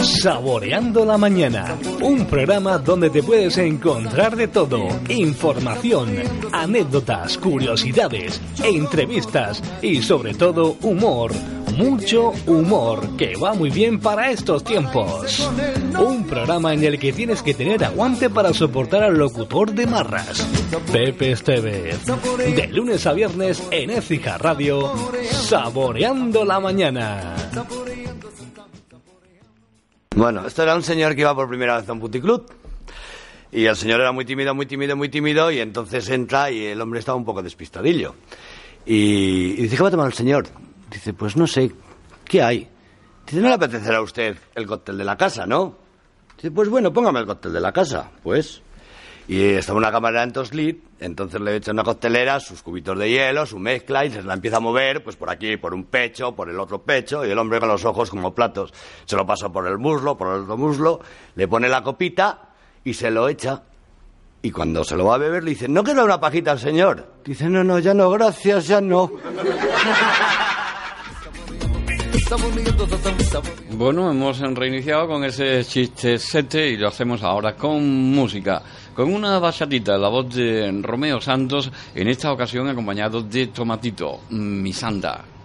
Saboreando la mañana, un programa donde te puedes encontrar de todo, información, anécdotas, curiosidades, entrevistas y sobre todo humor, mucho humor que va muy bien para estos tiempos. Un programa en el que tienes que tener aguante para soportar al locutor de marras, Pepe Estevez. De lunes a viernes en Écija Radio, Saboreando la mañana. Bueno, esto era un señor que iba por primera vez a un puticlub. Y el señor era muy tímido, muy tímido, muy tímido, y entonces entra y el hombre estaba un poco despistadillo. Y, y dice, ¿qué va a tomar el señor? Dice, pues no sé, ¿qué hay? Dice, ¿no le apetecerá a usted el cóctel de la casa, no? Dice, pues bueno, póngame el cóctel de la casa, pues. Y estaba una cámara en Toslit, entonces le echa una coctelera, sus cubitos de hielo, su mezcla, y se la empieza a mover, pues por aquí, por un pecho, por el otro pecho, y el hombre con los ojos como platos. Se lo pasa por el muslo, por el otro muslo, le pone la copita y se lo echa. Y cuando se lo va a beber le dice, ¿no queda una pajita al señor? Dice, no, no, ya no, gracias, ya no. Bueno, hemos reiniciado con ese chiste sete y lo hacemos ahora con música, con una bachatita, la voz de Romeo Santos, en esta ocasión acompañado de Tomatito, Misanda.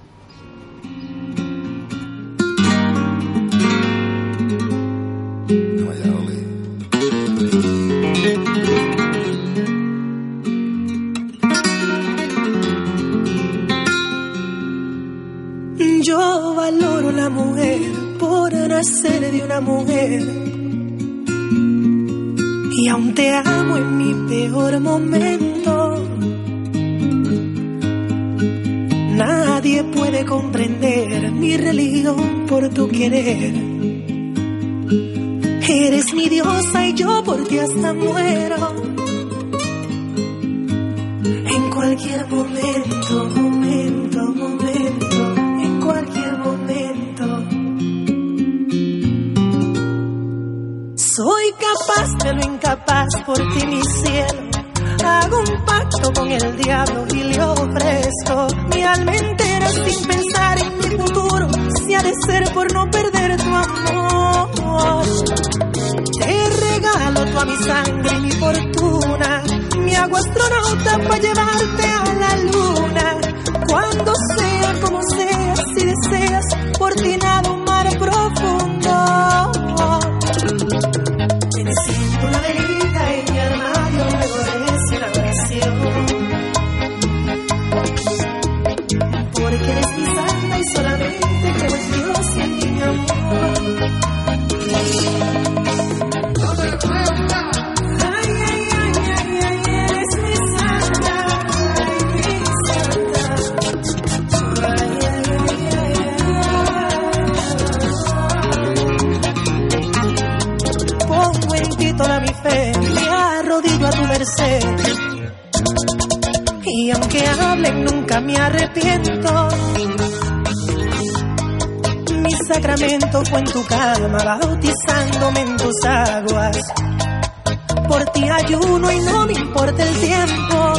Nacer de una mujer. Y aún te amo en mi peor momento. Nadie puede comprender mi religión por tu querer. Eres mi diosa y yo por ti hasta muero. En cualquier momento, de lo incapaz por ti, mi cielo. Hago un pacto con el diablo y le ofrezco mi alma entera sin pensar en mi futuro. Si ha de ser por no perder tu amor. Te regalo toda mi sangre y mi fortuna. Mi agua astronauta para llevarte fue en tu cama, bautizándome en tus aguas. Por ti ayuno y no me importa el tiempo.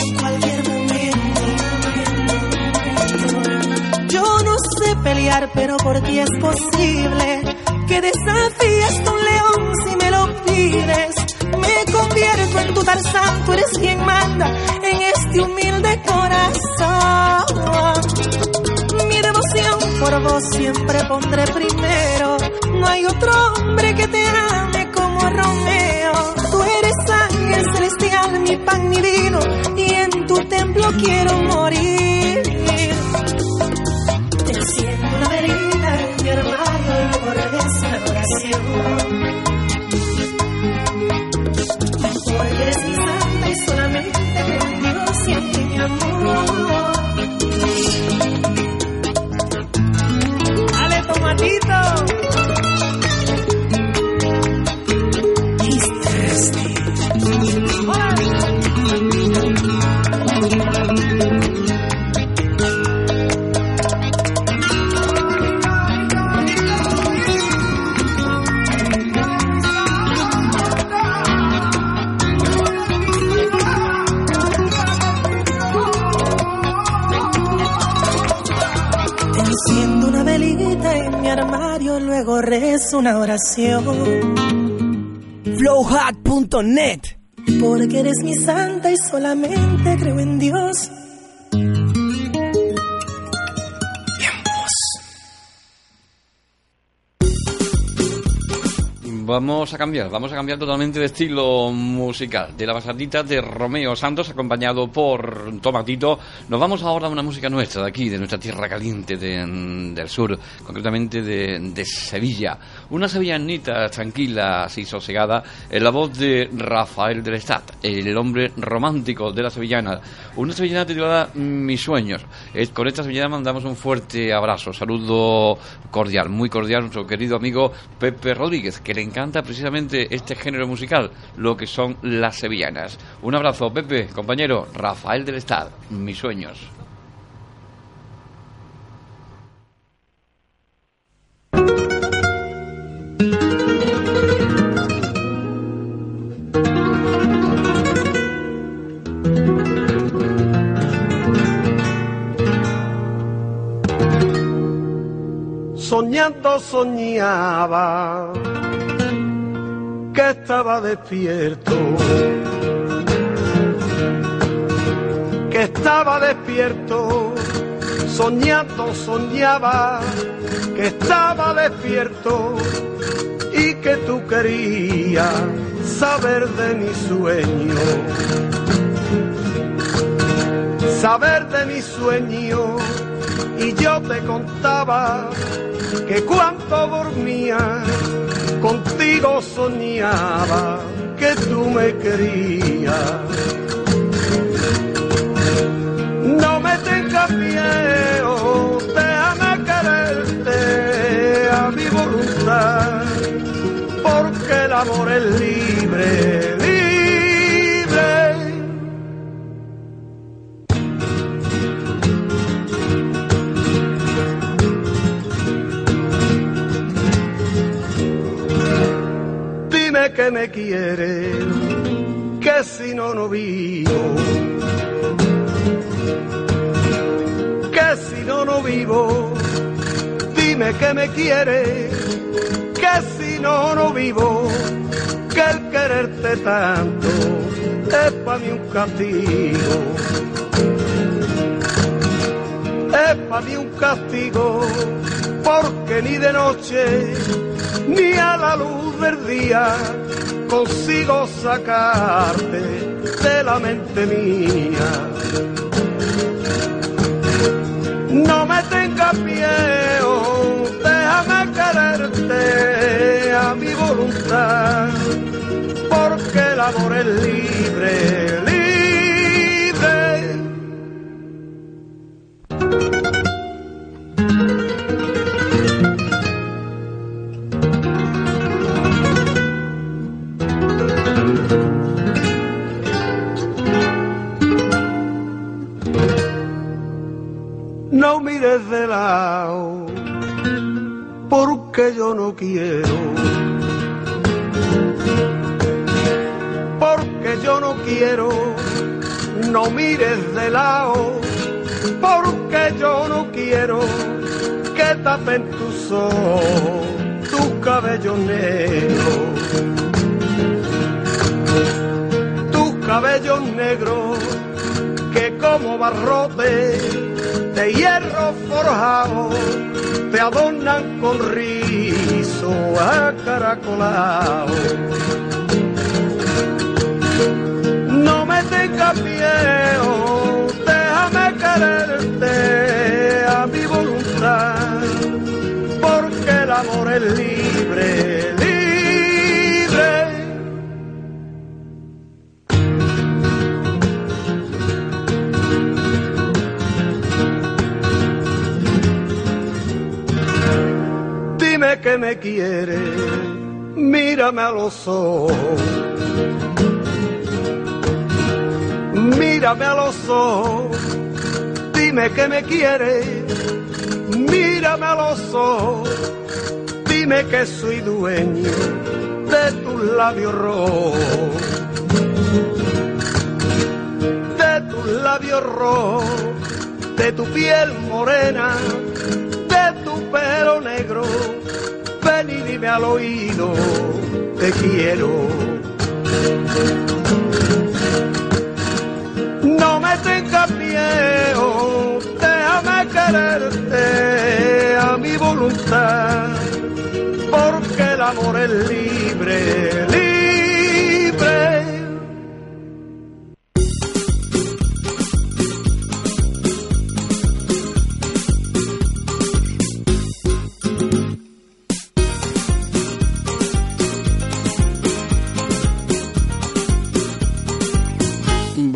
En cualquier momento. Yo no sé pelear, pero por ti es posible que desafíes a un león si me lo pides. Me convierto en tu Tarzán, tú eres quien manda en este humilde corazón. Siempre pondré primero. No hay otro hombre que te ame como Romeo. Tú eres ángel celestial, mi pan, mi vino, y en tu templo quiero una oración. Flowhack.net Porque eres mi santa y solamente creo en Dios. Vamos a cambiar, vamos a cambiar totalmente de estilo musical. De la basadita de Romeo Santos, acompañado por Tomatito, nos vamos ahora a una música nuestra, de aquí, de nuestra tierra caliente del sur, concretamente de, Sevilla. Una sevillanita tranquila y sosegada, en la voz de Rafael del Estat, el hombre romántico de la sevillana. Una sevillana titulada Mis sueños. Con esta sevillana mandamos un fuerte abrazo, saludo cordial, muy cordial a nuestro querido amigo Pepe Rodríguez, que le encanta canta precisamente este género musical, lo que son las sevillanas. Un abrazo, Pepe, compañero, Rafael del Estado, mis sueños. Soñando soñaba que estaba despierto, que estaba despierto, soñando soñaba, que estaba despierto y que tú querías saber de mi sueño, saber de mi sueño y yo te contaba que cuando dormía contigo soñaba que tú me querías. No me tengas miedo, déjame quererte a mi voluntad, porque el amor es libre que me quiere, que si no, no vivo. Que si no, no vivo. Dime que me quiere, que si no, no vivo. Que el quererte tanto es para mí un castigo. Es para mí un castigo, porque ni de noche ni a la luz del día consigo sacarte de la mente mía. No me tengas miedo, déjame quererte a mi voluntad, porque el amor es libre, de lado, porque yo no quiero. Porque yo no quiero, no mires de lado, porque yo no quiero que tapen tus ojos, tus cabellos negros. Cabellos negros que como barrote de hierro forjado te adornan con rizo acaracolado. No me tengas miedo, déjame quererte a mi voluntad, porque el amor es libre que me quieres, mírame a los. Mírame a los ojos, dime que me quieres, mírame a los ojos, dime que soy dueño de tus labios rojos, de tus labios rojos, de tu piel morena, de tu pelo negro, ven dime al oído, te quiero. No me tengas miedo, déjame quererte a mi voluntad, porque el amor es libre.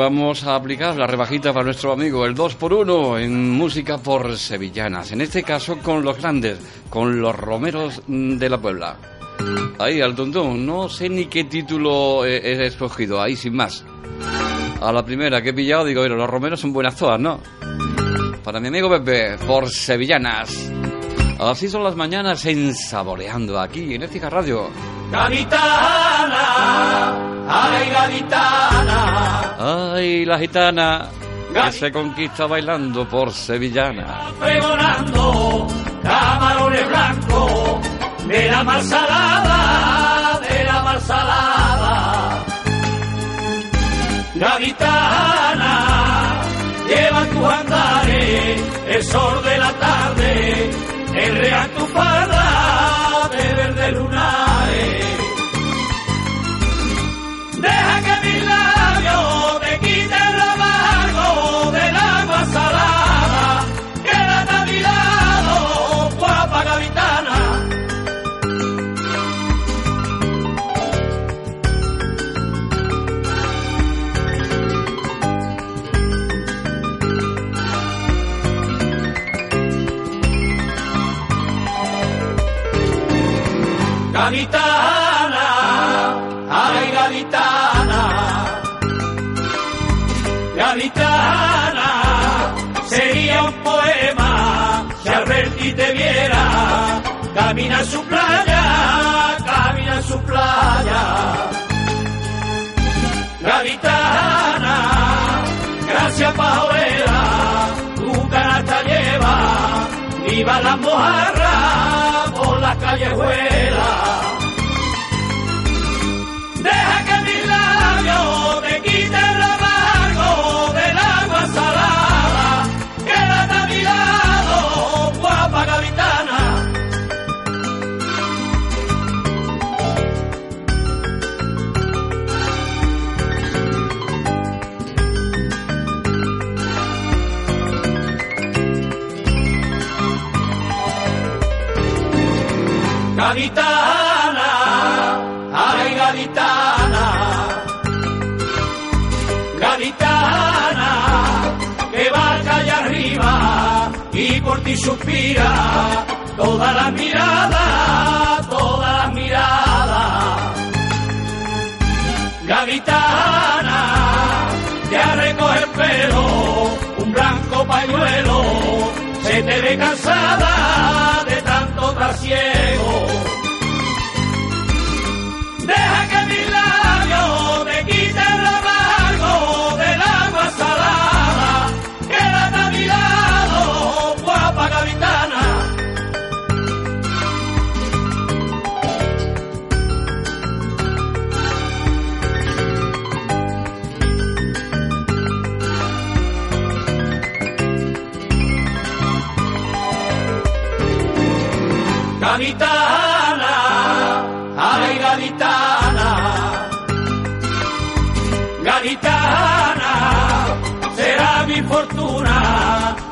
Vamos a aplicar la rebajita para nuestro amigo, el 2x1 en música por sevillanas. En este caso con los grandes, con los romeros de la Puebla. Ahí, al tontón, no sé ni qué título he, escogido, ahí sin más. A la primera que he pillado digo, bueno, los romeros son buenas todas, ¿no? Para mi amigo Pepe, por sevillanas. Así son las mañanas en Saboreando, aquí en Ética Radio. Gaditana, ay gaditana, Ay, la gitana que se conquista bailando por sevillana. pregonando camarones blancos de la mar salada, de la mar salada. Gaditana, lleva tus andares, el sol de la tarde, el real tu farda de verde lunares. Deja que Gaditana, ay gaditana, gaditana, sería un poema si al verte te viera, camina en su playa, camina en su playa. Gaditana, gracias pajorera, tu canasta lleva, viva la mojarra por las callejuelas. Gaditana, ay gaditana, gaditana, que va allá arriba y por ti suspira toda la mirada, toda la mirada. Gaditana, ya recoge el pelo, un blanco pañuelo, se te ve cansada de tanto trasiego.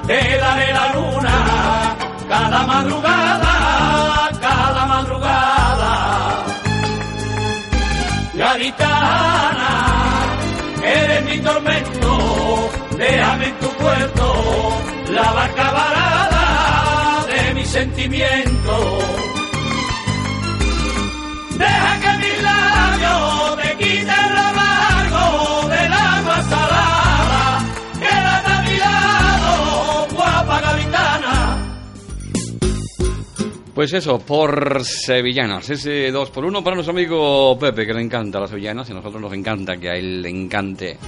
Te daré la luna, cada madrugada, cada madrugada. Gaditana, eres mi tormento, déjame en tu puerto, la barca varada de mi sentimiento. Pues eso, por sevillanas, ese 2 por 1 para nuestro amigo Pepe, que le encanta las sevillanas y a nosotros nos encanta que a él le encante.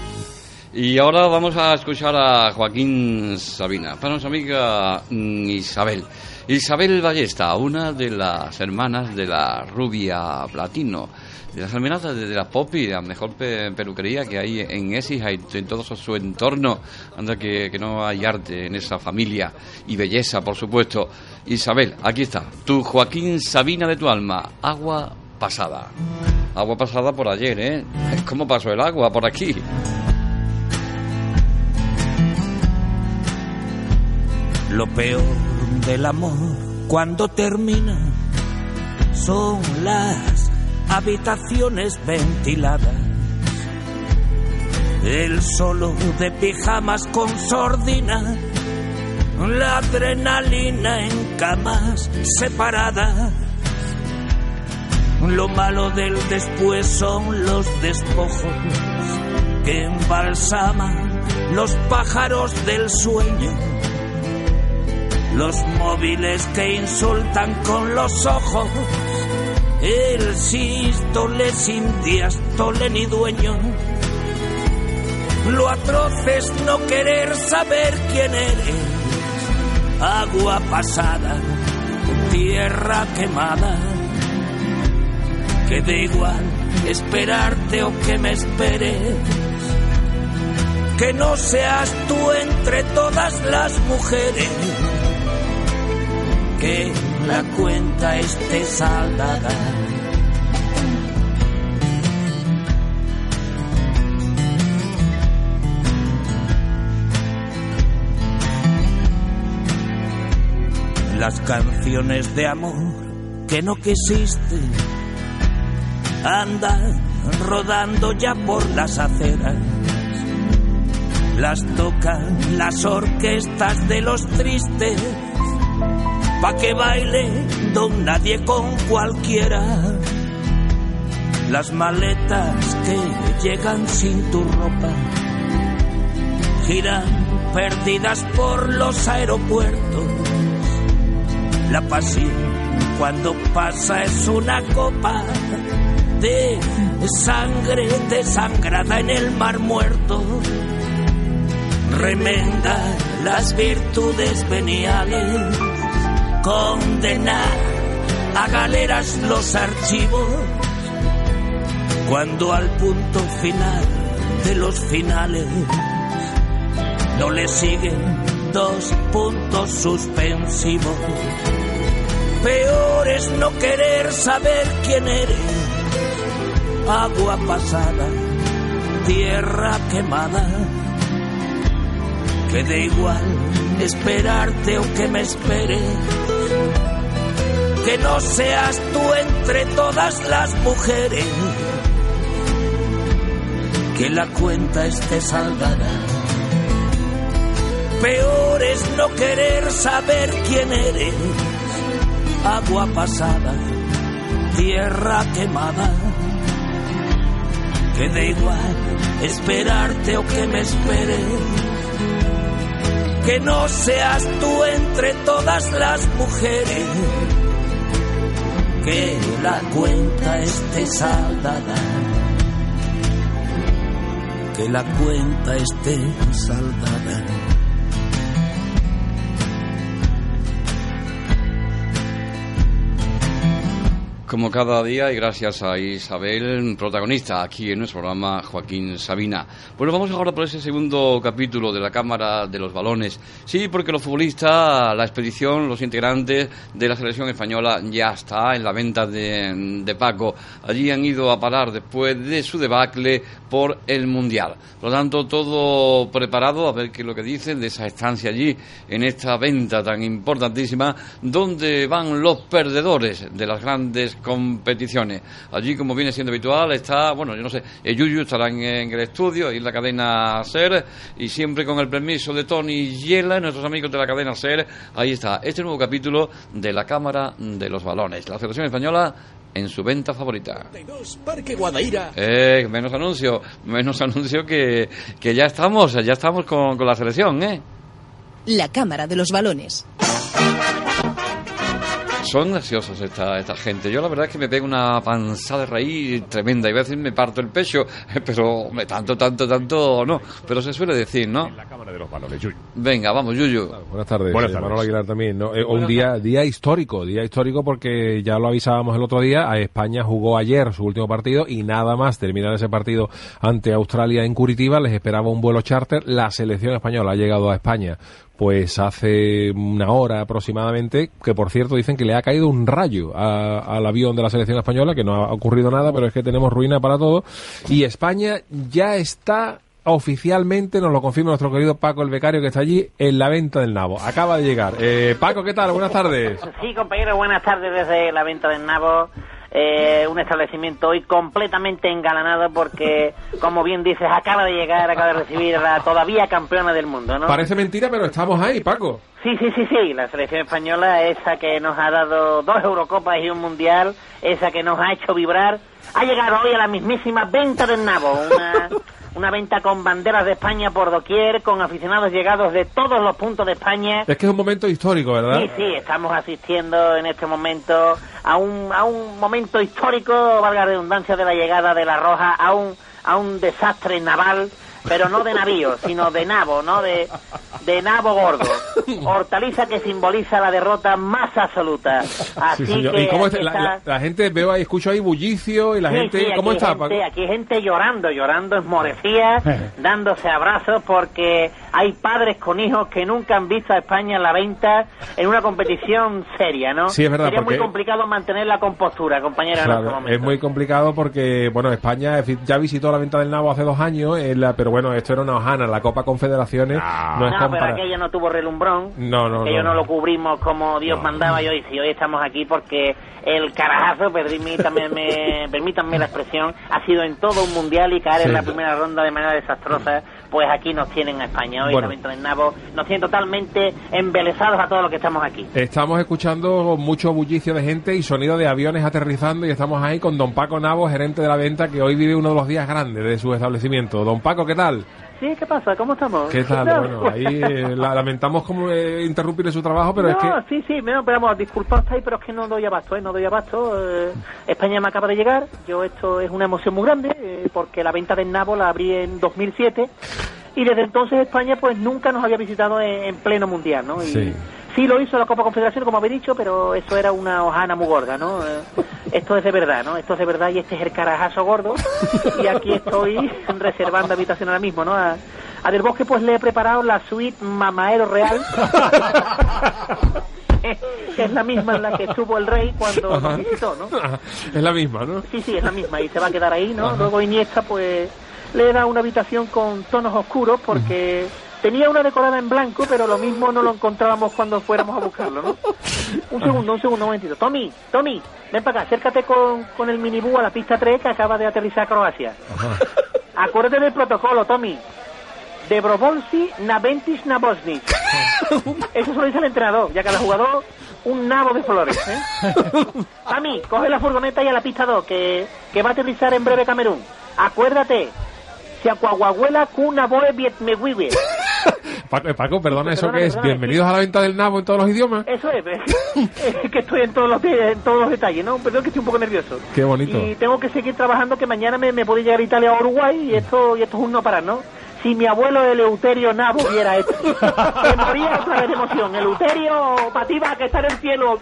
Y ahora vamos a escuchar a Joaquín Sabina, para nuestra amiga mm, Isabel. Isabel Ballesta, una de las hermanas de la rubia platino, de las hermanas de, la pop y la mejor pe- peluquería que hay en Écija y en todo su, entorno. Anda que no hay arte en esa familia y belleza, por supuesto. Isabel, aquí está, tu Joaquín Sabina de tu alma, agua pasada. Agua pasada por ayer, ¿eh? ¿Cómo pasó el agua por aquí? Lo peor del amor cuando termina son las habitaciones ventiladas. El solo de pijamas con sordina, la adrenalina en camas separadas. Lo malo del después son los despojos que embalsaman los pájaros del sueño los móviles que insultan con los ojos, el sístole sin diástole ni dueño. Lo atroz es no querer saber quién eres, agua pasada, tierra quemada, que da igual esperarte o que me esperes. Que no seas tú entre todas las mujeres que la cuenta esté saldada. Las canciones de amor que no quisiste andan rodando ya por las aceras. Las tocan las orquestas de los tristes pa' que baile don nadie con cualquiera. Las maletas que llegan sin tu ropa giran perdidas por los aeropuertos. La pasión. Cuando pasa es una copa de sangre desangrada en el mar muerto. Remenda las virtudes veniales. Condenar a galeras los archivos. Cuando al punto final de los finales no le siguen dos puntos suspensivos. Peor es no querer saber quién eres, agua pasada, tierra quemada, que da igual esperarte o que me esperes que no seas tú entre todas las mujeres, que la cuenta esté saldada. Peor es no querer saber quién eres, agua pasada, tierra quemada, que da igual esperarte o que me esperes. Que no seas tú entre todas las mujeres, que la cuenta esté saldada, que la cuenta esté saldada. Como cada día y gracias a Isabel, protagonista aquí en nuestro programa Joaquín Sabina. Bueno, vamos ahora por ese segundo capítulo de la Cámara de los Balones. Sí, porque los futbolistas, la expedición, los integrantes de la selección española ya está en la venta de, de Paco. Allí han ido a parar después de su debacle por el Mundial. Por lo tanto, todo preparado a ver qué es lo que dicen de esa estancia allí en esta venta tan importantísima donde van los perdedores de las grandes competiciones. Allí, como viene siendo habitual, está, bueno, yo no sé, el Yuyu estará en, en el estudio y en la cadena SER y siempre con el permiso de Tony Yela, nuestros amigos de la cadena SER, ahí está este nuevo capítulo de la Cámara de los Balones. La selección española en su venta favorita. Parque Guadaira. Eh, menos anuncio, menos anuncio que, que ya estamos, ya estamos con, con la selección, ¿eh? La Cámara de los Balones. Son graciosos esta, esta gente. Yo la verdad es que me pego una panzada de raíz tremenda. Y a veces me parto el pecho, pero me tanto, tanto, tanto no. Pero se suele decir, ¿no? En la cámara de los balones, Yuyu. Venga, vamos, Yuyu. Buenas tardes, Buenas eh, tardes. Manolo Aguilar también. ¿no? Eh, un día, día histórico, día histórico porque ya lo avisábamos el otro día, a España jugó ayer su último partido y nada más terminar ese partido ante Australia en Curitiba, les esperaba un vuelo charter, la selección española ha llegado a España pues hace una hora aproximadamente, que por cierto dicen que le ha caído un rayo a- al avión de la selección española, que no ha ocurrido nada, pero es que tenemos ruina para todo, y España ya está oficialmente, nos lo confirma nuestro querido Paco el becario que está allí, en la venta del nabo. Acaba de llegar. Eh, Paco, ¿qué tal? Buenas tardes. Sí, compañero, buenas tardes desde la venta del Nabo. Eh, un establecimiento hoy completamente engalanado porque, como bien dices, acaba de llegar, acaba de recibir a la todavía campeona del mundo, ¿no? Parece mentira, pero estamos ahí, Paco. Sí, sí, sí, sí, la selección española, esa que nos ha dado dos Eurocopas y un Mundial, esa que nos ha hecho vibrar, ha llegado hoy a la mismísima venta del Nabo, una, una venta con banderas de España por doquier, con aficionados llegados de todos los puntos de España. Es que es un momento histórico, ¿verdad? Sí, sí, estamos asistiendo en este momento a un, a un momento histórico, valga la redundancia, de la llegada de la Roja, a un, a un desastre naval, pero no de navío, sino de nabo, ¿no? De, de nabo gordo. Hortaliza que simboliza la derrota más absoluta. Así Sí, que ¿Y cómo está? La, la- la gente, veo ahí, escucho ahí bullicio y la Sí, gente... sí, ¿Cómo está, gente, aquí hay gente llorando, llorando esmorecida, dándose abrazos porque hay padres con hijos que nunca han visto a España en la venta en una competición seria, ¿no? Sí, es verdad, Sería muy porque- complicado mantener la compostura, compañera, en este Claro, momento. es muy complicado porque, bueno, España ya visitó la venta del nabo hace dos años, eh, la- pero bueno, esto era una hojana, la Copa Confederaciones no, es No, pero aquello no tuvo relumbrón. No, no, Aquello no. no lo cubrimos como Dios mandaba y hoy sí, hoy estamos aquí porque el carajazo, permítanme, me- permítanme la expresión, ha sido en todo un mundial y caer Sí. en la primera ronda de manera desastrosa, pues aquí nos tienen a España. Hoy Bueno. del Nabo nos tienen totalmente embelesados a todos los que estamos aquí. Estamos escuchando mucho bullicio de gente y sonido de aviones aterrizando y estamos ahí con don Paco Navo, gerente de la venta, que hoy vive uno de los días grandes de su establecimiento. Don Paco, ¿qué tal? Sí, ¿qué pasa? ¿Cómo estamos? ¿Qué tal? No, Bueno, ahí eh, la- lamentamos como eh, interrumpirle su trabajo, pero no, es que... sí, sí, no, pero vamos, disculpad, ahí, pero es que no doy abasto, ¿eh? No doy abasto. eh, España me acaba de llegar, yo esto es una emoción muy grande, eh, porque la venta del Nabo la abrí en 2007, y desde entonces España pues nunca nos había visitado en, en pleno mundial, ¿no? Y, Sí. Sí lo hizo la Copa Confederación, como habéis dicho, pero eso era una hojana muy gorda, ¿no? Eh, Esto es de verdad, ¿no? Esto es de verdad y este es el carajazo gordo. Y aquí estoy reservando habitación ahora mismo, ¿no? A, a Del Bosque pues le he preparado la suite Mamaero Real. que es la misma en la que estuvo el rey cuando Ajá. nos visitó, ¿no? es la misma, ¿no? Sí, sí, es la misma y se va a quedar ahí, ¿no? Luego Iniesta, pues, le da una habitación con tonos oscuros porque tenía una decorada en blanco, pero lo mismo no lo encontrábamos cuando fuéramos a buscarlo, ¿no? Un segundo, un segundo, un momentito. Tommy, Tommy, ven para acá, acércate con, con el minibús a la pista 3 que acaba de aterrizar a Croacia. Acuérdate del protocolo, Tommy. De Brobolsi na Ventis na Bosnic. Eso se lo dice el entrenador, ya cada jugador un nabo de flores. ¿eh? Tommy, coge la furgoneta y a la pista 2, que, que va a aterrizar en breve Camerún. Acuérdate, si a Coahuila cuna boe. Paco, eh, Paco, perdona, ¿eso qué es? Bienvenidos a la venta del nabo en todos los idiomas. Eso es, es que estoy en todos los, en todos los detalles, ¿no? Perdón que estoy un poco nervioso. Qué bonito. Y tengo que seguir trabajando que mañana me, me puede llegar a Italia o Uruguay y esto, y esto es un no parar, ¿no? Si mi abuelo Eleuterio Nabo viera esto, me moría otra vez de emoción. Eleuterio, para ti va que está en el cielo.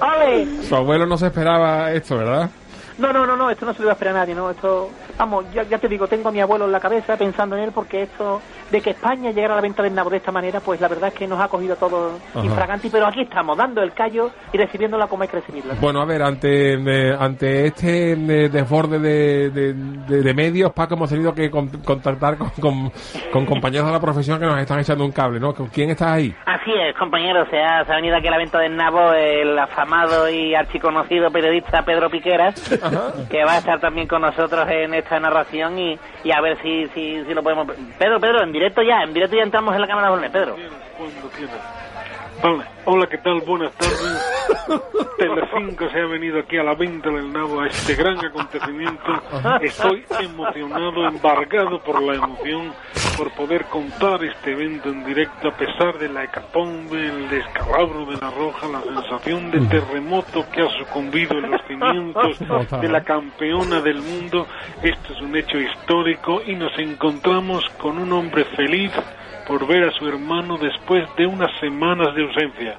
¡Ale! Su abuelo no se esperaba esto, ¿verdad? No, no, no, no, esto no se lo iba a esperar a nadie, ¿no? Esto, vamos, ya, ya te digo, tengo a mi abuelo en la cabeza pensando en él porque esto, de que España llegara a la venta del nabo de esta manera, pues la verdad es que nos ha cogido todo Ajá. infraganti, pero aquí estamos, dando el callo y recibiéndola como hay que recibirla. Bueno, a ver, ante, eh, ante este eh, desborde de, de, de- de medios, Paco, hemos tenido que con- contactar con, con- con compañeros de la profesión que nos están echando un cable, ¿no? ¿Con quién estás ahí? Así es, compañero, se ha, se ha venido aquí a la venta del nabo el afamado y archiconocido periodista Pedro Piqueras, que va a estar también con nosotros en esta narración y, y a ver si, si, si lo podemos... Pedro, Pedro, en directo ya, en directo ya entramos en la cámara de Pedro. Vale. Hola, ¿qué tal? Buenas tardes. Telecinco se ha venido aquí a la venta del nabo a este gran acontecimiento. Estoy emocionado, embargado por la emoción, por poder contar este evento en directo a pesar de la hecatombe, el descalabro de la roja, la sensación de terremoto que ha sucumbido en los cimientos de la campeona del mundo. Esto es un hecho histórico y nos encontramos con un hombre feliz por ver a su hermano después de unas semanas de ausencia.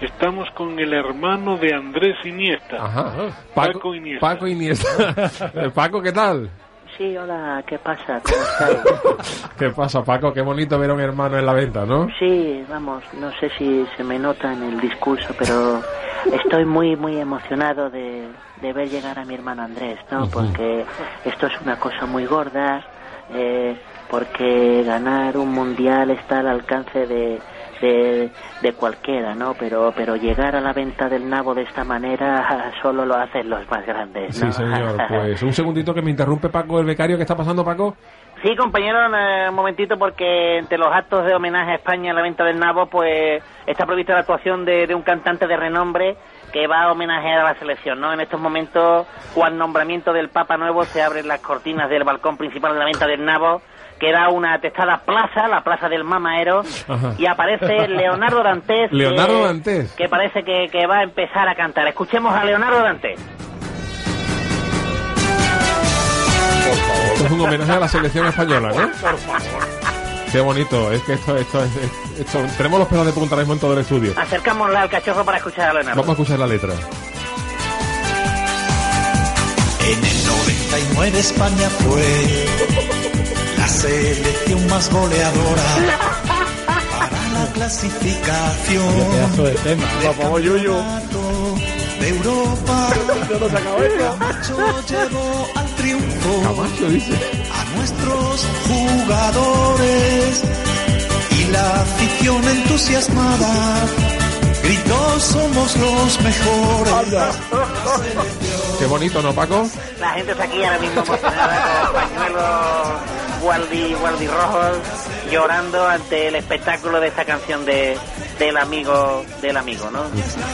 Estamos con el hermano de Andrés Iniesta, Ajá. Paco, Iniesta. Paco Iniesta. Paco, ¿qué tal? Sí, hola, ¿qué pasa? ¿Cómo estáis? ¿Qué pasa, Paco? Qué bonito ver a un hermano en la venta, ¿no? Sí, vamos, no sé si se me nota en el discurso, pero estoy muy, muy emocionado de, de ver llegar a mi hermano Andrés, ¿no? Porque esto es una cosa muy gorda, eh, porque ganar un mundial está al alcance de, de, de cualquiera, ¿no? Pero, pero llegar a la venta del nabo de esta manera solo lo hacen los más grandes, Sí, señor. Pues un segundito que me interrumpe Paco, el becario. ¿Qué está pasando, Paco? Sí, compañero, eh, un momentito porque entre los actos de homenaje a España en la venta del nabo, pues está prevista la actuación de, de un cantante de renombre que va a homenajear a la selección, ¿no? En estos momentos, cual nombramiento del Papa Nuevo, se abren las cortinas del balcón principal de la venta del nabo, que era una atestada plaza, la plaza del Mamaero, Ajá. y aparece Leonardo Dantes. Leonardo que- Dantes. Que parece que, que va a empezar a cantar. Escuchemos a Leonardo Dantes. Esto es un homenaje a la selección española, ¿no? Qué bonito. Es que esto, esto, es- es- esto- tenemos los pelos de punta ahora mismo en todo el estudio. Acercámosla al cachorro para escuchar a Leonardo. Vamos a escuchar la letra. En el 99 España fue la selección más goleadora para la clasificación de tema. del campeonato de Europa. Camacho llevó al triunfo Camacho dice. a nuestros jugadores y la afición entusiasmada gritó somos los mejores. Qué bonito, ¿no, Paco? La gente está aquí ahora mismo emocionada con pañuelos guardi, guardi rojos, llorando ante el espectáculo de esta canción de del amigo del amigo, ¿no?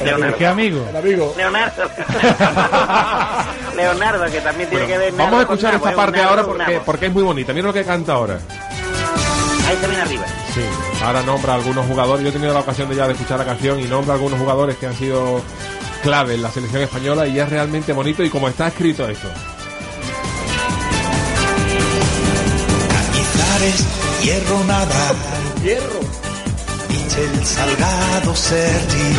Leonardo. ¿Qué amigo? El amigo. Leonardo. Leonardo, que también tiene que ver Vamos a escuchar esta nabo, parte ahora porque, porque es muy bonita. Mira lo que canta ahora. Ahí viene arriba. Sí, ahora nombra a algunos jugadores. Yo he tenido la ocasión de ya de escuchar la canción y nombra a algunos jugadores que han sido clave en la selección española y es realmente bonito y como está escrito esto. Hierro nada. Hierro. Michel Salgado, Sergi.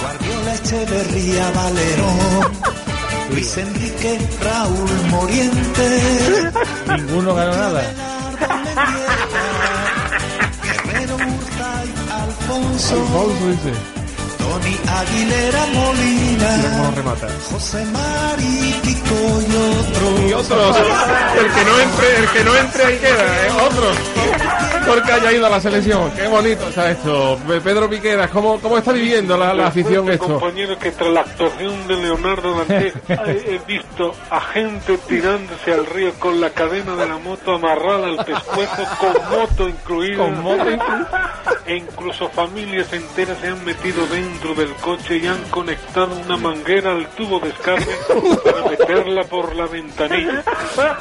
Guardiola, Echeverría, Valero. Luis Enrique, Raúl Moriente. Ninguno ganó nada. Guerrero, Urtay, Alfonso. Alfonso dice. Tony Aguilera, cómo Molina. remata. José Mari, Kiko y otros. Y otros. El que no entre, el que no entre ahí queda, ¿eh? Otros. Porque haya ido a la selección. Qué bonito está esto. Pe- Pedro Piqueras, ¿cómo, cómo está viviendo la, la afición Recuerdo, esto? compañero, que tras la actuación de Leonardo Dantes he he visto a gente tirándose al río con la cadena de la moto amarrada al pescuezo, con moto incluida. Con moto E incluso familias enteras se han metido dentro del coche y han conectado una manguera al tubo de escape para meterla por la ventanilla.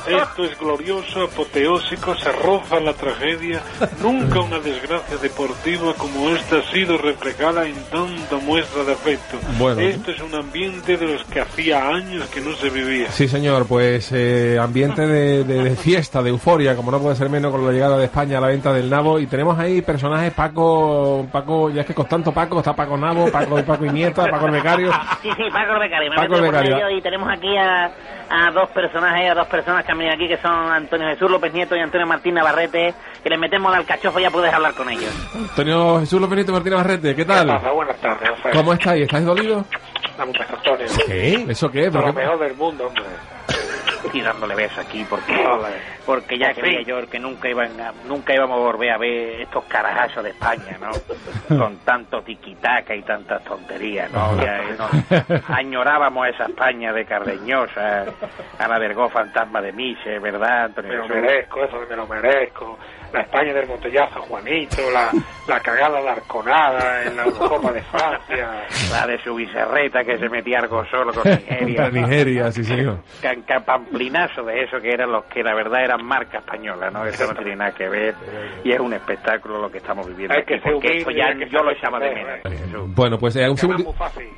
Esto es glorioso, apoteósico, se roza la tragedia. Nunca una desgracia deportiva como esta ha sido reflejada en tanta muestra de afecto. Bueno. Esto es un ambiente de los que hacía años que no se vivía. Sí, señor, pues eh, ambiente de, de- de fiesta, de euforia, como no puede ser menos con la llegada de España a la venta del Nabo. Y tenemos ahí personajes, Paco, Paco, ya es que con tanto Paco, está Paco Nabo, Paco, Paco y Nieta, Paco el Becario. Sí, sí, Paco el Becario. Me Paco el Becario. y tenemos aquí a, a dos personajes, a dos personas que han venido aquí, que son Antonio Jesús López Nieto y Antonio Martín Navarrete, que les metemos al cachofo y ya puedes hablar con ellos. Antonio Jesús López Nieto Martínez Barrete, ¿qué tal? Buenas tardes. ¿Cómo estáis? ¿Estáis dolidos? Beso, Antonio. ¿Qué? ¿Eso qué? Lo ¿Pero qué- mejor del mundo, hombre. Tirándole besos aquí porque porque ya creía yo que nunca iban a- nunca íbamos a volver a ver estos carajazos de España, ¿no? Con tanto tiquitaca y tantas tonterías, ¿no? Ya, eh, nos añorábamos esa España de Cardeñosa, a la Go Fantasma de Mise, ¿verdad, Antonio Me lo merezco, eso me lo merezco. La España del botellazo Juanito, la, la cagada de Arconada en la Copa de Francia. La de su vicerreta que se metía algo solo con Nigeria. Contra Nigeria, sí, señor. Can- pamplinazo de eso que eran los que la verdad eran marca española, ¿no? Eso no tiene nada que ver y es un espectáculo lo que estamos viviendo Hay que ser porque humilde esto y ya que yo lo echaba de menos. Bueno, pues eh, un, segundi-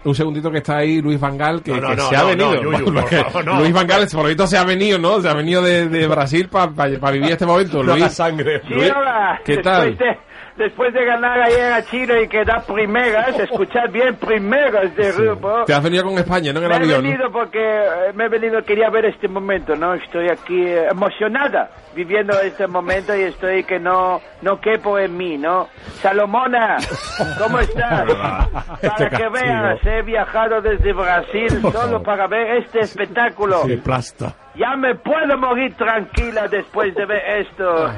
un segundito que está ahí Luis Vangal, que, No, no, que no, se ha venido. no, Yuyu, favor, no. Luis Vangal, por lo visto, se ha venido, ¿no? Se ha venido de, de Brasil para vivir este momento. Luis, sangre. Sí, hola. ¿qué después tal? De, después de ganar ayer a Chile y quedar primeras, escuchar bien primeras de grupo. Te has venido con España, ¿no? En el Me he avión, ¿no? venido porque eh, me he venido, quería ver este momento, ¿no? Estoy aquí eh, emocionada viviendo este momento y estoy que no no quepo en mí, ¿no? Salomona, ¿cómo estás? Este Para que castigo. veas, he viajado desde Brasil solo para ver este espectáculo. Sí, plasta. Ya me puedo morir tranquila después de ver esto.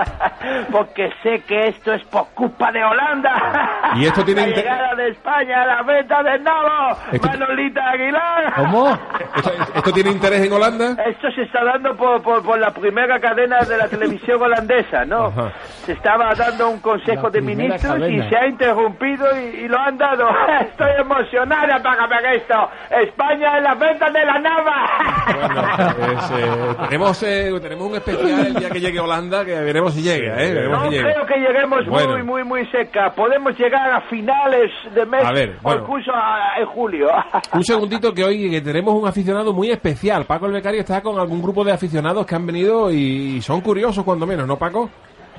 Porque sé que esto es por culpa de Holanda. Y esto tiene La llegada de España a la venta del nabo. Esto- Manolita Aguilar. ¿Cómo? ¿Esto, esto tiene interés en Holanda? Esto se está dando por, por, por la primera cadena de la televisión holandesa, ¿no? Ajá. Se estaba dando un consejo de primera ministros cadena. y se ha interrumpido y, y lo han dado. Estoy emocionada para ver esto. España en la venta de la nava. Pues, eh, tenemos, eh, tenemos un especial el día que llegue a Holanda, que veremos si llega, ¿eh? Veremos No si llega. creo que lleguemos Bueno. muy, muy, muy cerca. Podemos llegar a finales de mes A ver, o bueno. incluso a- en julio. Un segundito que hoy que tenemos un aficionado muy especial. Paco el Becario está con algún grupo de aficionados que han venido y son curiosos cuando menos, ¿no, Paco?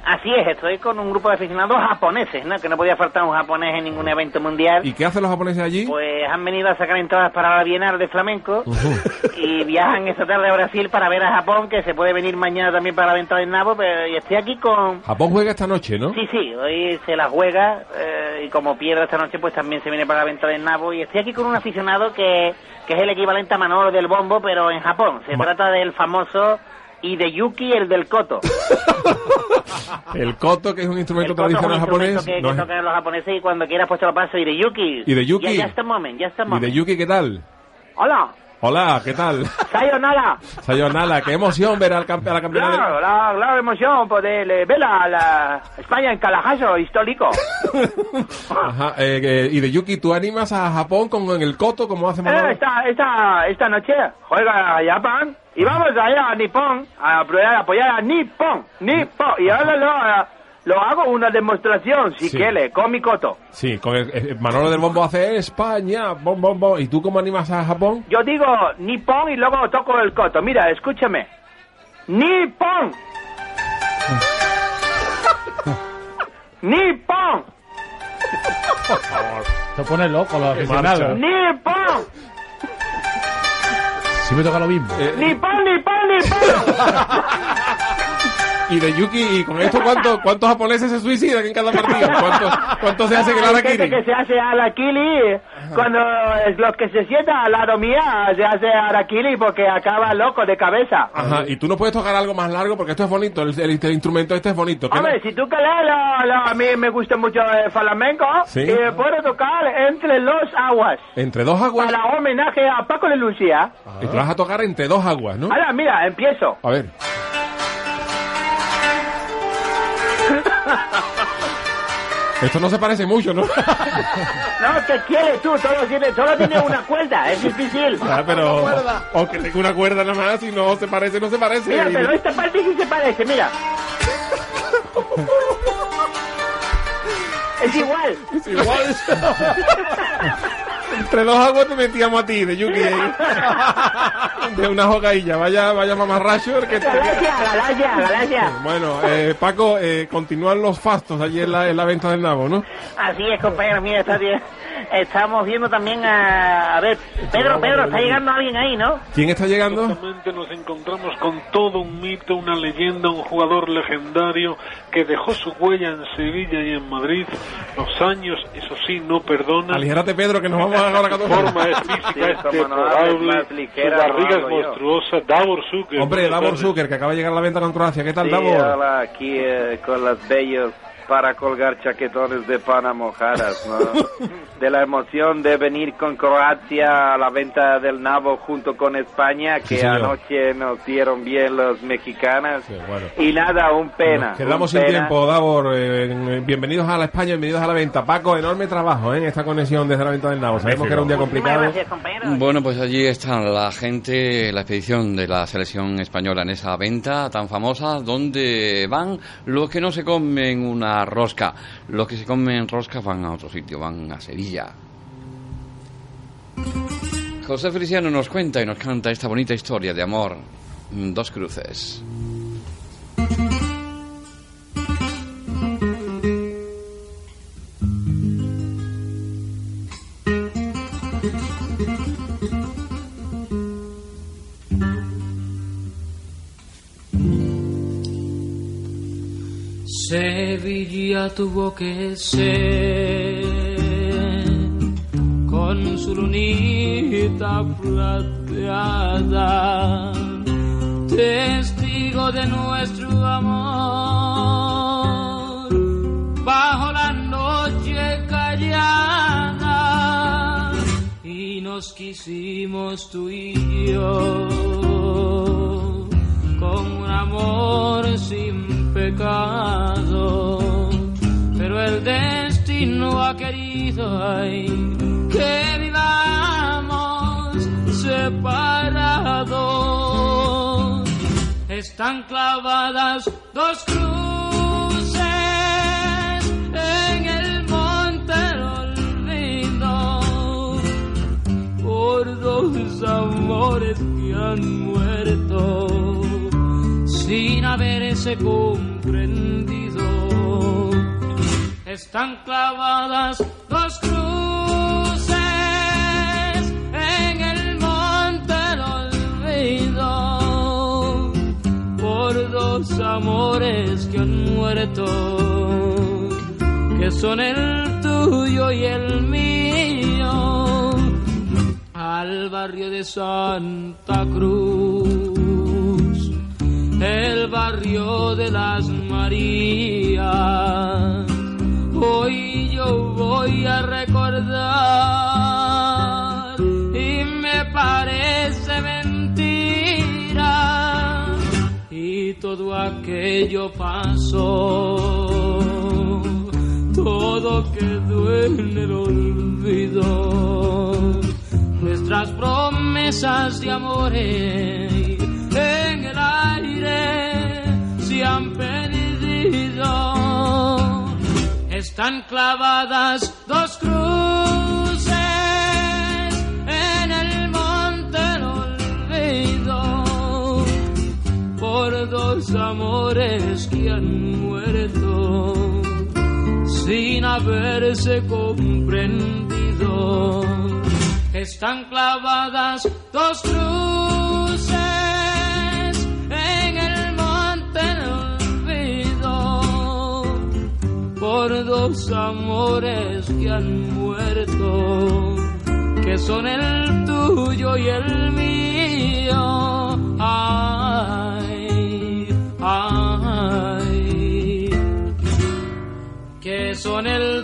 Así es, estoy con un grupo de aficionados japoneses, ¿no? Que no podía faltar un japonés en ningún evento mundial. ¿Y qué hacen los japoneses allí? Pues han venido a sacar entradas para la Bienal de Flamenco y viajan esta tarde a Brasil para ver a Japón, que se puede venir mañana también para la venta del nabo, pero y estoy aquí con... Japón juega esta noche, ¿no? Sí, sí, hoy se la juega eh, y como pierde esta noche, pues también se viene para la venta del nabo. Y estoy aquí con un aficionado que, que es el equivalente a Manolo del Bombo, pero en Japón. Se Ma- trata del famoso Hideyuki, el del koto. El koto, que es un instrumento El tradicional japonés. que, no que tocan los japoneses y cuando quieras pues te lo paso Hideyuki. Hideyuki. Ya, ya está un momento, ya está un ¿Y de. Yuki qué tal? Hola, Hola, ¿qué tal? sayonara. Sayonara, qué emoción ver al campe- a la campeona Claro, la, la emoción poder eh, ver a la España en Calajazo histórico. Ajá, eh, eh, y de Yuki, ¿tú animas a Japón con el koto como hace Eh, Manolo? esta, esta, esta noche juega Japón y vamos allá a Nippon a apoyar, a apoyar a Nippon, Nippon. Y ahora lo, lo hago una demostración, si Sí. quiere, con mi coto. Sí, con el, Manolo del Bombo hace España, bom, bom, bom. ¿Y tú cómo animas a Japón? Yo digo Nippon y luego toco el coto. Mira, escúchame. Nippon. Nippon. Se pone loco los aficionados. Nippon. Si me toca lo mismo. Eh, Nippon, Nippon, Nippon. y de Yuki, ¿y con esto cuánto, cuántos japoneses se suicidan en cada partido? ¿Cuántos, cuántos se hacen el harakiri? que se hace arakiri cuando los que se sienta al lado mía se hace arakiri porque acaba loco de cabeza. Ajá, y tú no puedes tocar algo más largo porque esto es bonito, el, el- el instrumento este es bonito. ¿qué Hombre, si tú quieres, lo- lo- a mí me gusta mucho el flamenco Sí. y puedo tocar entre los aguas. no? Entre dos aguas. Para homenaje a Paco de Lucía. Y tú vas a tocar entre dos aguas, ¿no? Ahora, mira, empiezo. A ver. Esto no se parece mucho, ¿no? No, ¿qué quieres tú? Todo tiene, todo tiene una cuerda, es difícil. Ah, pero. O que tenga una cuerda nada más y no se parece, no se parece. Mira, pero esta parte sí se parece, mira. Es igual. Es igual. Entre dos aguas te metíamos a ti, de Yuki. De una jogailla. Vaya, vaya mamarracho el que te... Galaxia, galaxia, galaxia. Bueno, eh, Paco, eh, continúan los fastos allí en la, en la venta del nabo, ¿no? Así es, compañero, mira, está bien. Estamos viendo también a... A ver, Pedro, Pedro, está llegando alguien ahí, ¿no? ¿Quién está llegando? Justamente nos encontramos con todo un mito, una leyenda, un jugador legendario que dejó su huella en Sevilla y en Madrid. Los años, eso sí, no perdonan. Aligérate, Pedro, que nos vamos ahora cuando- forma es física, Sí, es deplorable, más su ligera, barriga no es monstruosa. Davor Zucker. Hombre, Davor. Zucker, que acaba de llegar a la venta con Croacia. ¿Qué tal, Sí, Davor? hola, aquí eh, con las bellas para colgar chaquetones de pana mojadas, ¿no? De la emoción de venir con Croacia a la venta del nabo junto con España, Sí, que señor. anoche nos dieron bien los mexicanos. bueno. Y nada, un pena. Nos quedamos un sin pena. tiempo, Davor. Eh, en- bienvenidos a la España, bienvenidos a la venta. Paco, enorme trabajo ¿eh? en esta conexión desde la venta del Navo. Sabemos que era un día complicado. Bueno, pues allí están la gente, la expedición de la selección española en esa venta tan famosa, donde van los que no se comen una rosca. Los que se comen rosca van a otro sitio, van a Sevilla. José Feliciano nos cuenta y nos canta esta bonita historia de amor. Dos cruces. Sevilla tuvo que ser con su lunita plateada, testigo de nuestro amor, bajo la noche callada, y nos quisimos tú y yo con un amor sin pecado, pero el destino ha querido ay, que vivamos separados. Están clavadas dos cruces en el monte del olvido por dos amores que han muerto sin haberse comprendido. Están clavadas dos cruces en el monte del olvido por dos amores que han muerto, que son el tuyo y el mío, al barrio de Santa Cruz el barrio de las Marías. Hoy yo voy a recordar y me parece mentira y todo aquello pasó. Todo quedó en el olvido. Nuestras promesas de amores en el aire han perdido. Están clavadas dos cruces en el monte del olvido por dos amores que han muerto sin haberse comprendido. Están clavadas dos cruces por dos amores que han muerto, que son el tuyo y el mío. Ay, ay, que son el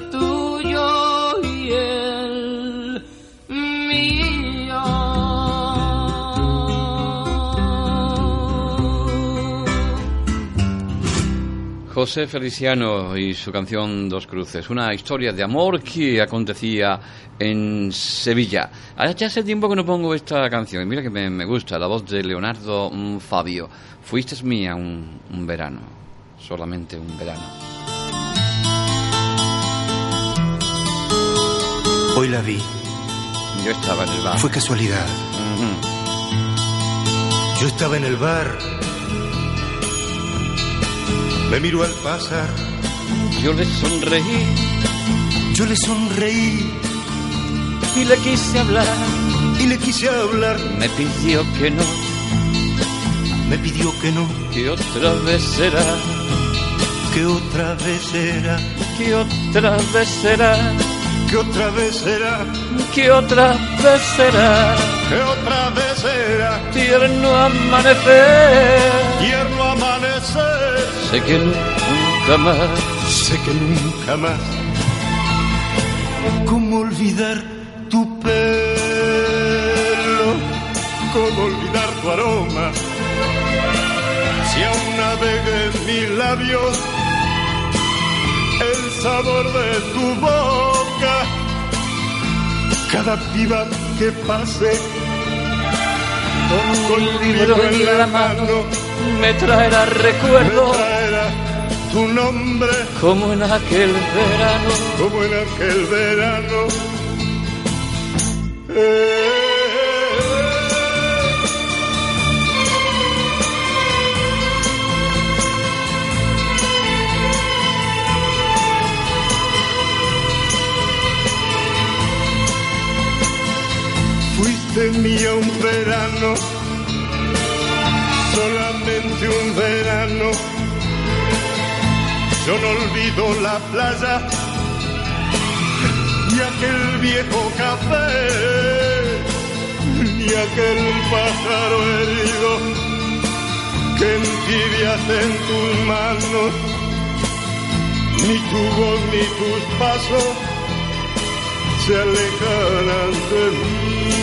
José Feliciano y su canción Dos Cruces, una historia de amor que acontecía en Sevilla. Ah, Ya hace tiempo que no pongo esta canción y mira que me, me gusta la voz de Leonardo mm, Fabio. Fuiste mía un, un verano, solamente un verano. Hoy la vi. Yo estaba en el bar. Fue casualidad. Yo estaba en el bar. Me miró al pasar. Yo le sonreí. Yo le sonreí. Y le quise hablar. Y le quise hablar. Me pidió que no, Me pidió que no. que otra vez será, Que otra vez era. que otra vez será. que otra vez será, que otra vez será que otra vez será tierno amanecer. tierno amanecer. Sé que nunca más, Sé que nunca más. ¿Cómo olvidar tu pelo? ¿Cómo olvidar tu aroma? Si aún navega en mis labios el sabor de tu boca. Cada piba que pase. Con un libro en la mano me traerá recuerdo. me traerá tu nombre. Como en aquel verano. como en aquel verano. Eh, Mía un verano, solamente un verano. Yo no olvido la playa ni aquel viejo café, ni aquel pájaro herido que entibias en tus manos, ni tu voz ni tus pasos se alejarán de mí.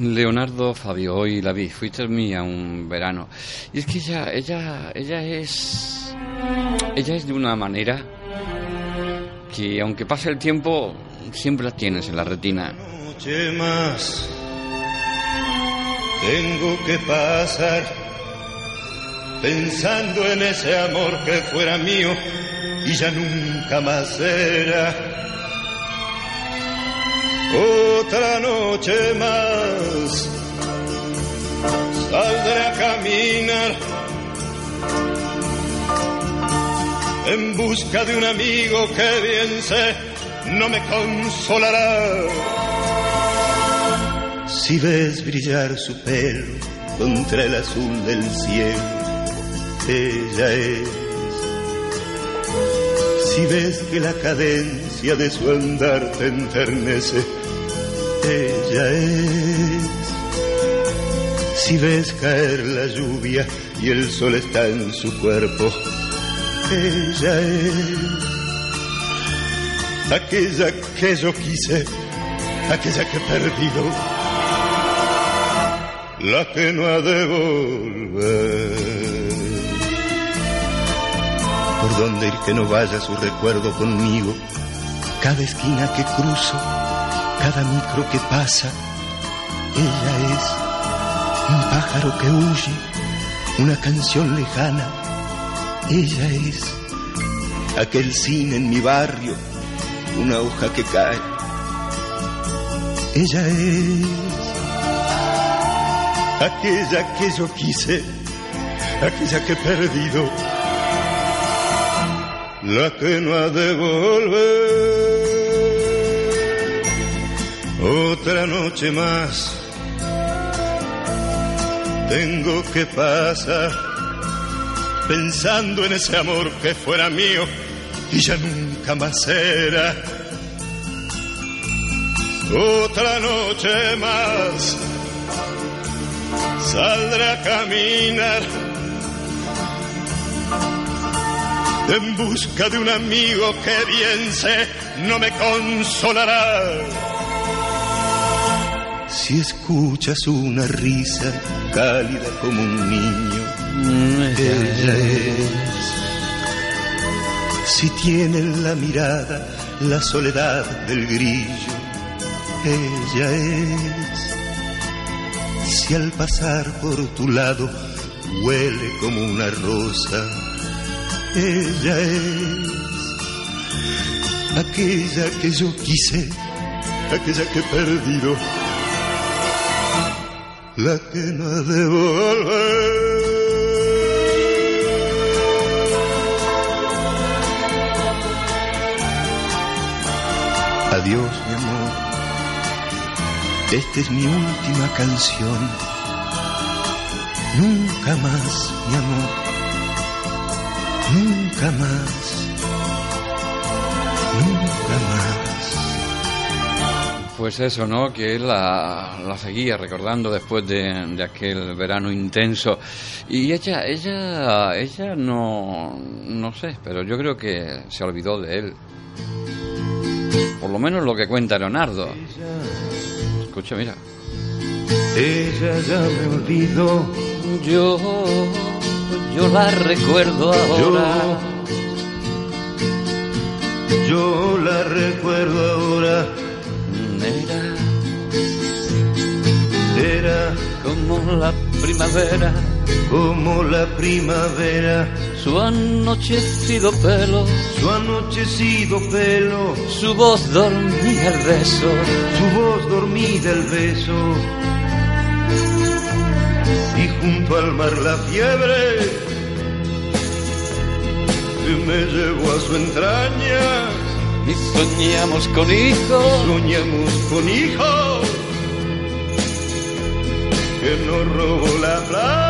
Leonardo Fabio, hoy la vi, fuiste mía un verano. Y es que ella, ella, ella es, ella es de una manera que aunque pase el tiempo, siempre la tienes en la retina. noche más tengo que pasar pensando en ese amor que fuera mío y ya nunca más será. Otra noche más saldré a caminar en busca de un amigo que bien sé no me consolará. Si ves brillar su pelo contra el azul del cielo, ella es. Si ves que la cadencia de su andar te enternece, ella es. Si ves caer la lluvia y el sol está en su cuerpo, ella es. Aquella que yo quise, aquella que he perdido, la que no ha de volver. Por donde ir que no vaya su recuerdo conmigo, cada esquina que cruzo, cada micro que pasa, ella es un pájaro que huye, una canción lejana, ella es aquel cine en mi barrio, una hoja que cae, ella es aquella que yo quise, aquella que he perdido, la que no ha de volver. Otra noche más tengo que pasar pensando en ese amor que fuera mío y ya nunca más será. Otra noche más saldré a caminar en busca de un amigo que bien sé no me consolará. Si escuchas una risa cálida como un niño, ella es. Si tiene en la mirada la soledad del grillo, ella es. Si al pasar por tu lado huele como una rosa, ella es aquella que yo quise, aquella que he perdido, la que no ha de volver. Adiós, mi amor. Esta es mi última canción. Nunca más, mi amor. Nunca más. Nunca más. Pues eso, ¿no? Que él la, la seguía recordando después de, de aquel verano intenso. Y ella, ella, ella no, no sé, pero yo creo que se olvidó de él. Por lo menos lo que cuenta Leonardo. Escucha, mira. Ella ya me olvidó. Yo, yo la recuerdo ahora. Yo la recuerdo ahora. Era Era como la primavera, como la primavera. su anochecido pelo, Su anochecido pelo. su voz dormía el beso. Su voz dormida el beso. Y junto al mar la fiebre me llevó a su entraña. Soñamos con hijos, Soñamos con hijos que nos robó la plaza.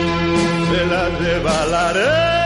se la lleva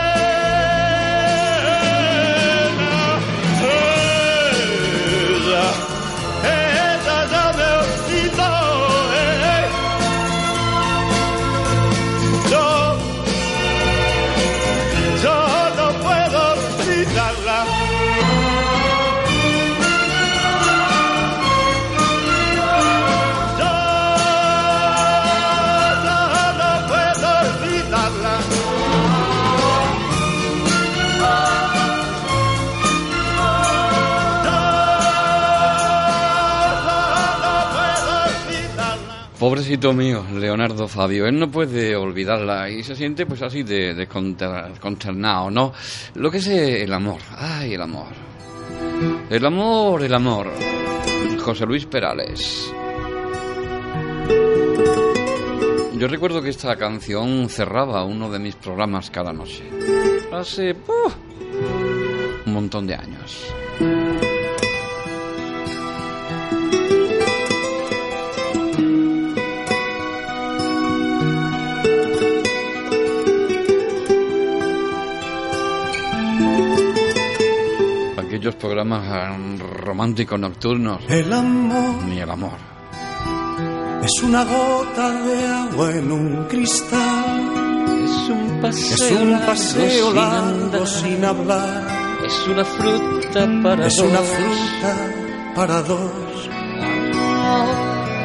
Pobrecito mío, Leonardo Fabio, él no puede olvidarla y se siente pues así de, de consternado, ¿no? Lo que es el amor, ay, el amor. El amor, el amor. José Luis Perales. Yo recuerdo que esta canción cerraba uno de mis programas cada noche. Hace ¡puf! un montón de años. Aquellos programas eh, románticos nocturnos. El amor Ni el amor. es una gota de agua en un cristal. Es un paseo, Es un largo paseo sin largo andar. sin hablar. Es una fruta para Es dos. una fruta para dos.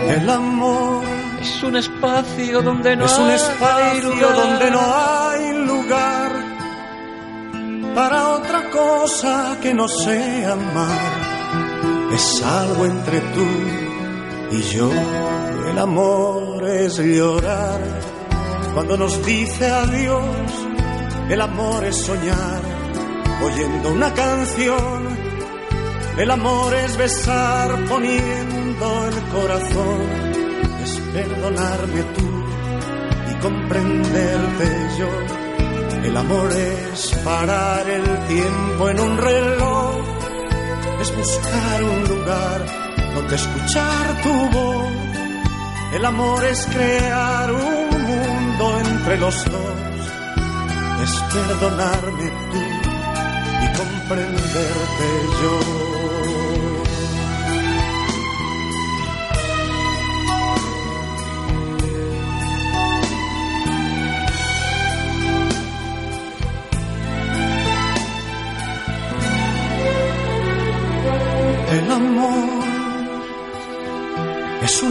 El amor Es un espacio donde no es un hay espacio lugar. donde no hay lugar para otra cosa que no sea amar. Es algo entre tú y yo. El amor es llorar cuando nos dice adiós. El amor es soñar oyendo una canción. El amor es besar poniendo el corazón. Es perdonarme tú y comprenderte yo. El amor es parar el tiempo en un reloj. Es buscar un lugar donde escuchar tu voz. El amor es crear un mundo entre los dos. Es perdonarme tú y comprenderte yo.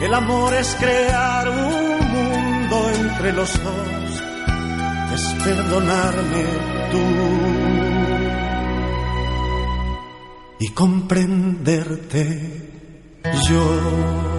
El amor es crear un mundo entre los dos. Es perdonarme tú y comprenderte yo.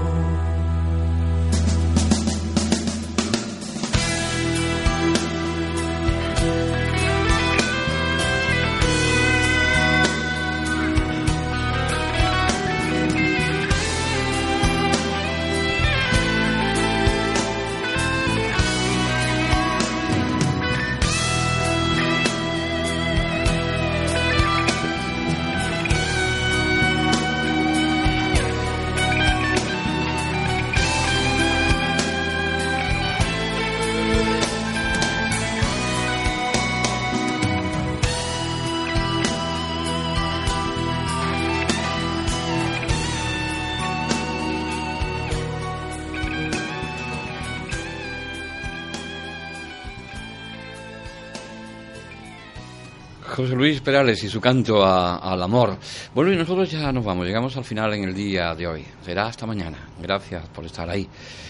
Luis Perales y su canto a- al amor. Bueno, y nosotros ya nos vamos, llegamos al final en el día de hoy. Será hasta mañana. Gracias por estar ahí.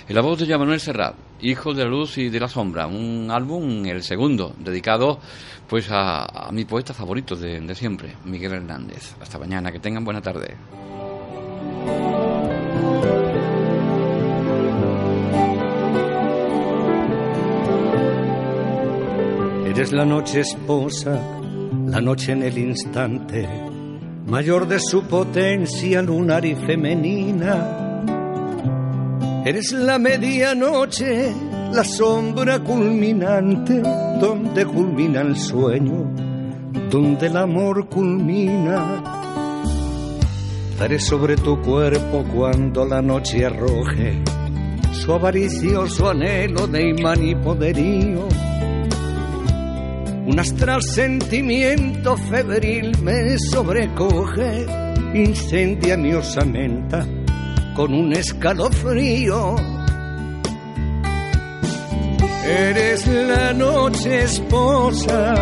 En la voz de Manuel Serrat, Hijo de la Luz y de la Sombra, un álbum, el segundo, dedicado pues a, a mi poeta favorito de, de siempre, Miguel Hernández. Hasta mañana, que tengan buena tarde. Eres la noche esposa, la noche en el instante, mayor de su potencia lunar y femenina. Eres la medianoche, la sombra culminante, donde culmina el sueño, donde el amor culmina. Daré sobre tu cuerpo cuando la noche arroje su avaricioso anhelo de imán y poderío. Un astral sentimiento febril me sobrecoge, incendia mi osamenta con un escalofrío. Eres la noche esposa,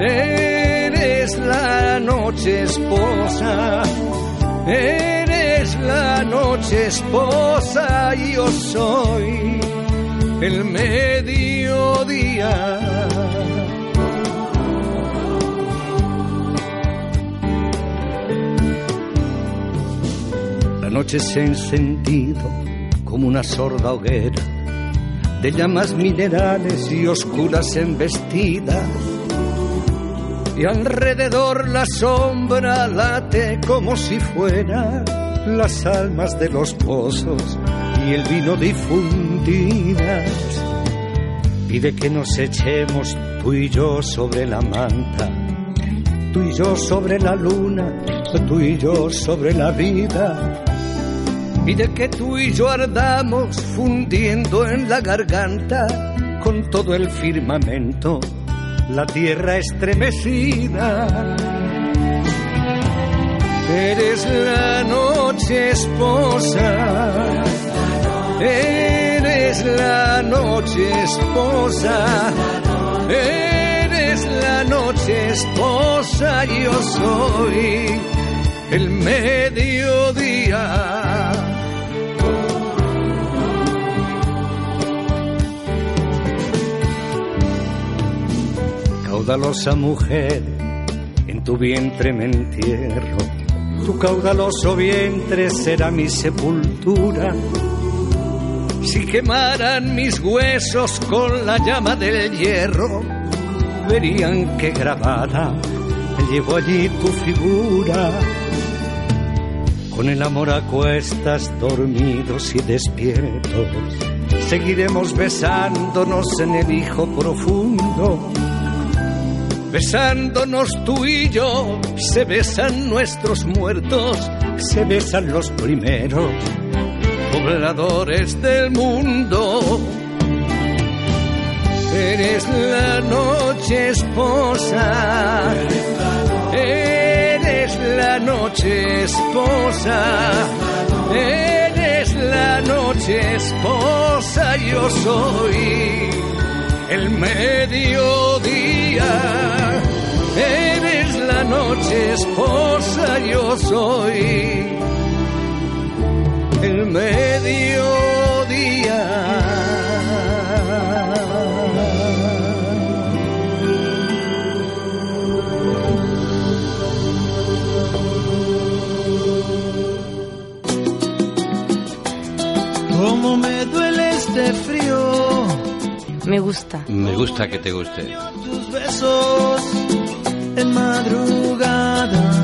eres la noche esposa, eres la noche esposa yo soy el mediodía. La noche se ha encendido como una sorda hoguera de llamas minerales y oscuras embestidas. Y alrededor la sombra late como si fuera las almas de los pozos y el vino Pide que nos echemos tú y yo sobre la manta, tú y yo sobre la luna, tú y yo sobre la vida. Pide que tú y yo ardamos fundiendo en la garganta con todo el firmamento, la tierra estremecida. Eres la noche esposa, eres la noche esposa, eres la noche esposa, yo soy el mediodía. Caudalosa mujer, en tu vientre me entierro tu caudaloso vientre será mi sepultura. Si quemaran mis huesos con la llama del hierro, verían que grabada llevo allí tu figura. Con el amor a cuestas, dormidos y despiertos, seguiremos besándonos en el hijo profundo besándonos tú y yo, se besan nuestros muertos, se besan los primeros pobladores del mundo. Eres la noche esposa, eres la noche esposa, eres la noche esposa, yo soy el mediodía. Eres la noche esposa, yo soy mediodía. Cómo me duele este frío. Me gusta. Me gusta que te guste. Tus besos en madrugada.